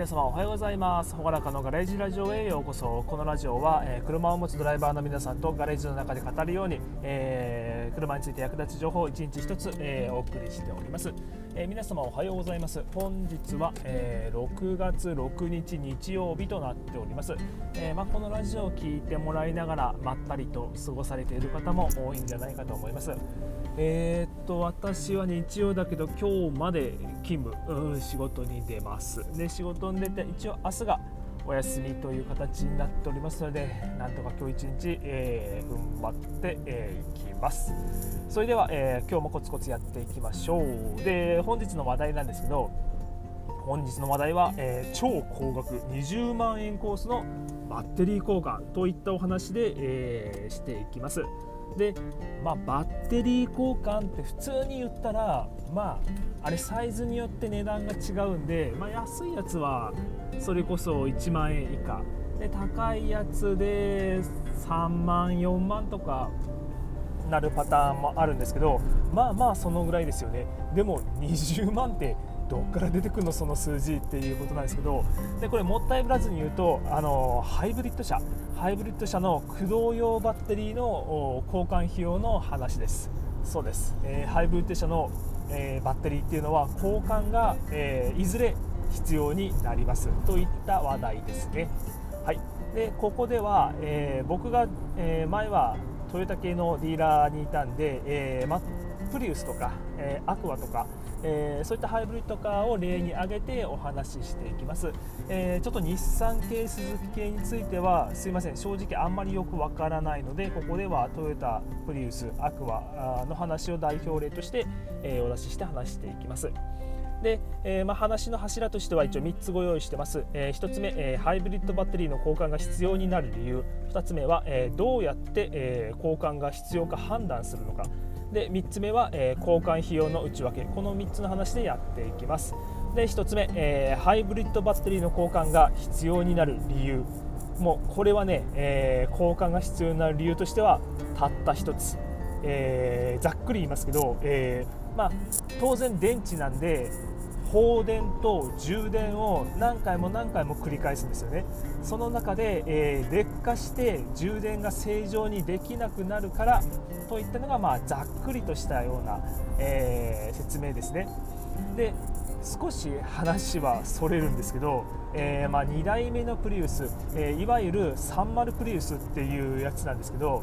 皆様おはようございます。ほがらかのガレージラジオへようこそ。このラジオは、えー、車を持つドライバーの皆さんとガレージの中で語るように、えー、車について役立つ情報を一日一つ、えー、お送りしております、え皆様おはようございます。本日は、え6月6日日曜日となっております、えまこのラジオを聞いてもらいながらまったりと過ごされている方も多いんじゃないかと思います。えー、っと私は日曜だけど今日まで勤務、うん、仕事に出ます。で仕事に出て一応明日がお休みという形になっておりますのでなんとか今日一日、えー、踏ん張ってい、えー、きます。それでは、えー、今日もコツコツやっていきましょう。で本日の話題なんですけど本日の話題は、えー、超高額20万円コースのバッテリー交換といったお話で、えー、していきます。で、まあ、バッテリー交換って普通に言ったらまああれサイズによって値段が違うんで、まあ、安いやつはそれこそ1万円以下。で高いやつで3万4万とかなるパターンもあるんですけどまあまあそのぐらいですよね。でも20万ってどっから出てくるのその数字っていうことなんですけどでこれもったいぶらずに言うとあのハイブリッド車。ハイブリッド車の駆動用バッテリーの交換費用の話です。そうです、えー、ハイブリッド車の、えー、バッテリーっていうのは交換が、えー、いずれ必要になります。といった話題ですね。はい。でここでは、え僕が、え前はトヨタ系のディーラーにいたんで、えま、プリウスとか、えアクアとかえー、そういったハイブリッドカーを例に挙げてお話ししていきます、えー、ちょっと日産系、スズキ系についてはすいません正直あんまりよくわからないのでここではトヨタ、プリウス、アクアの話を代表例として、えー、お出しして話していきます。で、えー、まあ、話の柱としては一応3つご用意してます、えー、1つ目、えー、ハイブリッドバッテリーの交換が必要になる理由。2つ目は、えどうやって、え交換が必要か判断するのか。で3つ目は、えー、交換費用の内訳。この3つの話でやっていきます。で1つ目、えー、ハイブリッドバッテリーの交換が必要になる理由。もうこれはね、えー、交換が必要になる理由としてはたった1つ、えざっくり言いますけど、えまあ、当然電池なんで放電と充電を何回も何回も繰り返すんですよね。その中で、えー、劣化して充電が正常にできなくなるからといったのが、まあ、ざっくりとしたような、えー、説明ですね。で少し話はそれるんですけど、えー、まあ、2代目のプリウス、えいわゆる30プリウスっていうやつなんですけど、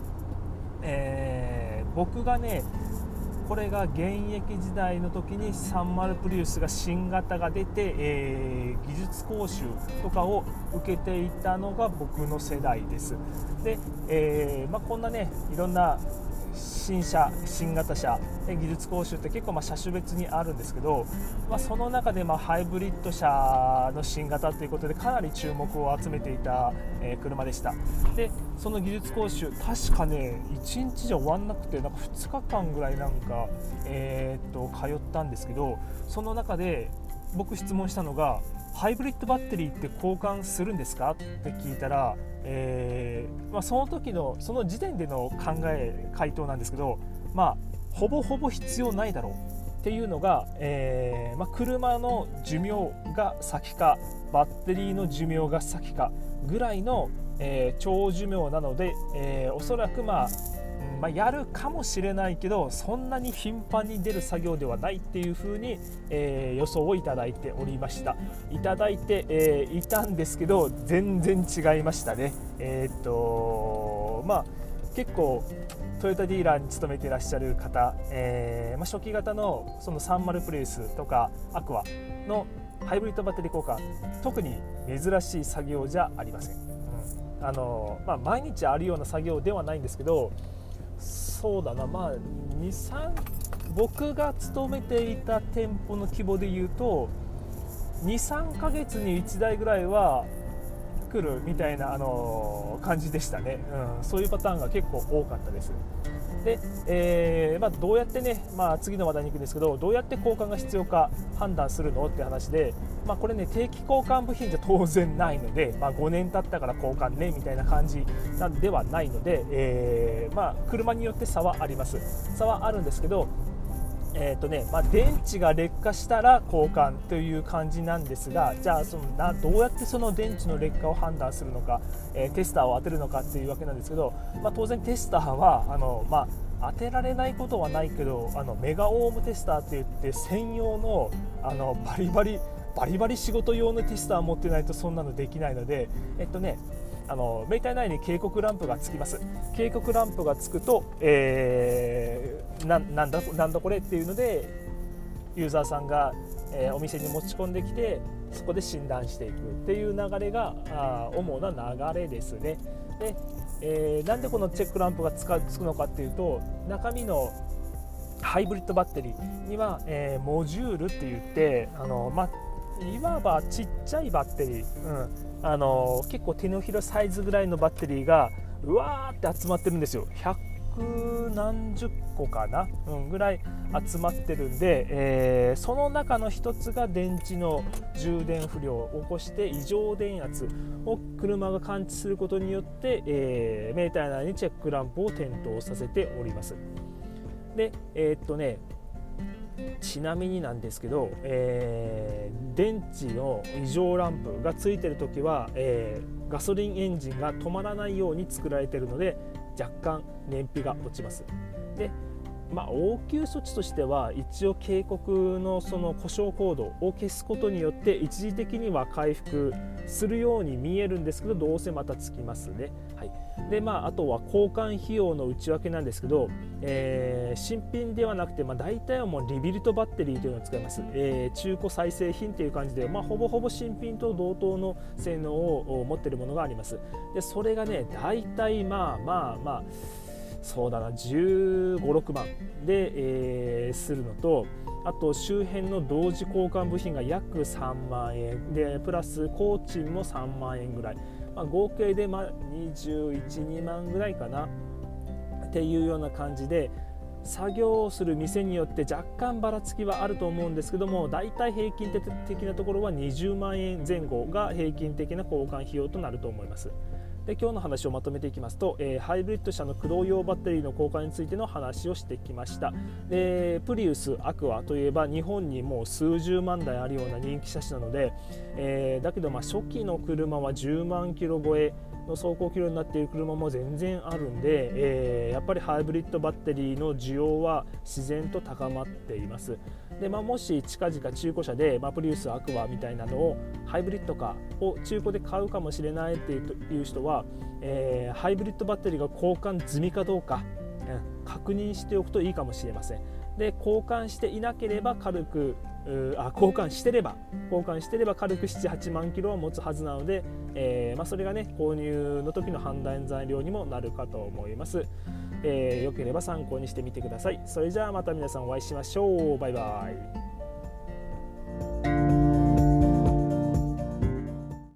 え僕がねこれが現役時代の時にサンマルプリウスが新型が出て、えー、技術講習とかを受けていたのが僕の世代です。で、えー、まあ、こんなねいろんな新車、新型車、技術講習って結構ま車種別にあるんですけど、まあ、その中でまハイブリッド車の新型ということでかなり注目を集めていた、え車でした。でその技術講習確かね1日じゃ終わんなくてなんか2日間ぐらいなんか、えー、っと通ったんですけどその中で僕質問したのがハイブリッドバッテリーって交換するんですか？って聞いたら、えー、まあ、その時のその時点での考え回答なんですけど、まあ、ほぼほぼ必要ないだろうっていうのが、えー、まあ、車の寿命が先かバッテリーの寿命が先かぐらいの、えー、長寿命なので、え、おそらくまあまあ、やるかもしれないけどそんなに頻繁に出る作業ではないっていう風に、えー、予想をいただいておりました。いただいて、えー、いたんですけど全然違いましたね。えー、っとまあ結構トヨタディーラーに勤めていらっしゃる方、えーまあ、初期型のその30プレイスとかアクアのハイブリッドバッテリー交換特に珍しい作業じゃありません、うん。あのまあ、毎日あるような作業ではないんですけどそうだな。まあ23僕が勤めていた店舗の規模で言うと23ヶ月に1台ぐらいは来るみたいな、あの感じでしたね、うん、そういうパターンが結構多かったです。で、えー、まあ、どうやってね、まあ、次の話題に行くんですけどどうやって交換が必要か判断するのって話で、まあ、これね定期交換部品じゃ当然ないので、まあ、5年経ったから交換ねみたいな感じなんではないので、えー、まあ、車によって差はあります。差はあるんですけどえーとねまあ、電池が劣化したら交換という感じなんですがじゃあそのなどうやってその電池の劣化を判断するのか、えー、テスターを当てるのかっていうわけなんですけど、まあ、当然テスターはあの、まあ、当てられないことはないけどあのメガオームテスターって言って専用のあのバリバリバリバリ仕事用のテスターを持ってないとそんなのできないのでえっとねあのメーター内に警告ランプがつきます。警告ランプがつくと、え、ななんだなんだこれっていうのでユーザーさんが、えー、お店に持ち込んできてそこで診断していくっていう流れがあ主な流れですね。で、えー、なんでこのチェックランプがつかつくのかっていうと中身のハイブリッドバッテリーには、えー、モジュールって言ってあの、まいわばちっちゃいバッテリー、うんあの結構手のひらサイズぐらいのバッテリーがうわーって集まってるんですよ。100何十個かな、うん、ぐらい集まってるんで、えー、その中の1つが電池の充電不良を起こして異常電圧を車が感知することによって、えー、メーター内にチェックランプを点灯させております。でえー、っとねちなみになんですけど、えー、電池の異常ランプがついてる時は、えー、ガソリンエンジンが止まらないように作られてるので若干燃費が落ちます。でまあ、応急措置としては一応警告のその故障コードを消すことによって一時的には回復するように見えるんですけどどうせまたつきますね。はい、でまあ、あとは交換費用の内訳なんですけど、えー、新品ではなくて、まあ、大体はもうリビルトバッテリーというのを使います、えー、中古再生品という感じで、まあ、ほぼほぼ新品と同等の性能を持っているものがあります。でそれがね大体まあまあまあそうだな1 5 6万で、えー、するのとあと周辺の同時交換部品が約3万円。でプラス工賃も3万円ぐらい、まあ、合計でまあ212万ぐらいかな。っていうような感じで作業をする店によって若干ばらつきはあると思うんですけども大体平均的なところは20万円前後が平均的な交換費用となると思います。で今日の話をまとめていきますと、えー、ハイブリッド車の駆動用バッテリーの交換についての話をしてきました。でプリウスアクアといえば日本にもう数十万台あるような人気車種なので、えー、だけどまあ初期の車は10万キロ超えの走行距離になっている車も全然あるんで、えー、やっぱりハイブリッドバッテリーの需要は自然と高まっています。で、まあ、もし近々中古車で、まあ、プリウスアクアみたいなのをハイブリッドカーを中古で買うかもしれないっていう人は、えー、ハイブリッドバッテリーが交換済みかどうか、うん、確認しておくといいかもしれません。で交換していなければ軽くあ交換してれば交換してれば軽く78万キロは持つはずなので、えー、まあ、それがね購入の時の判断材料にもなるかと思います、えー、よければ参考にしてみてください。それじゃあまた皆さんお会いしましょう。バイバイ。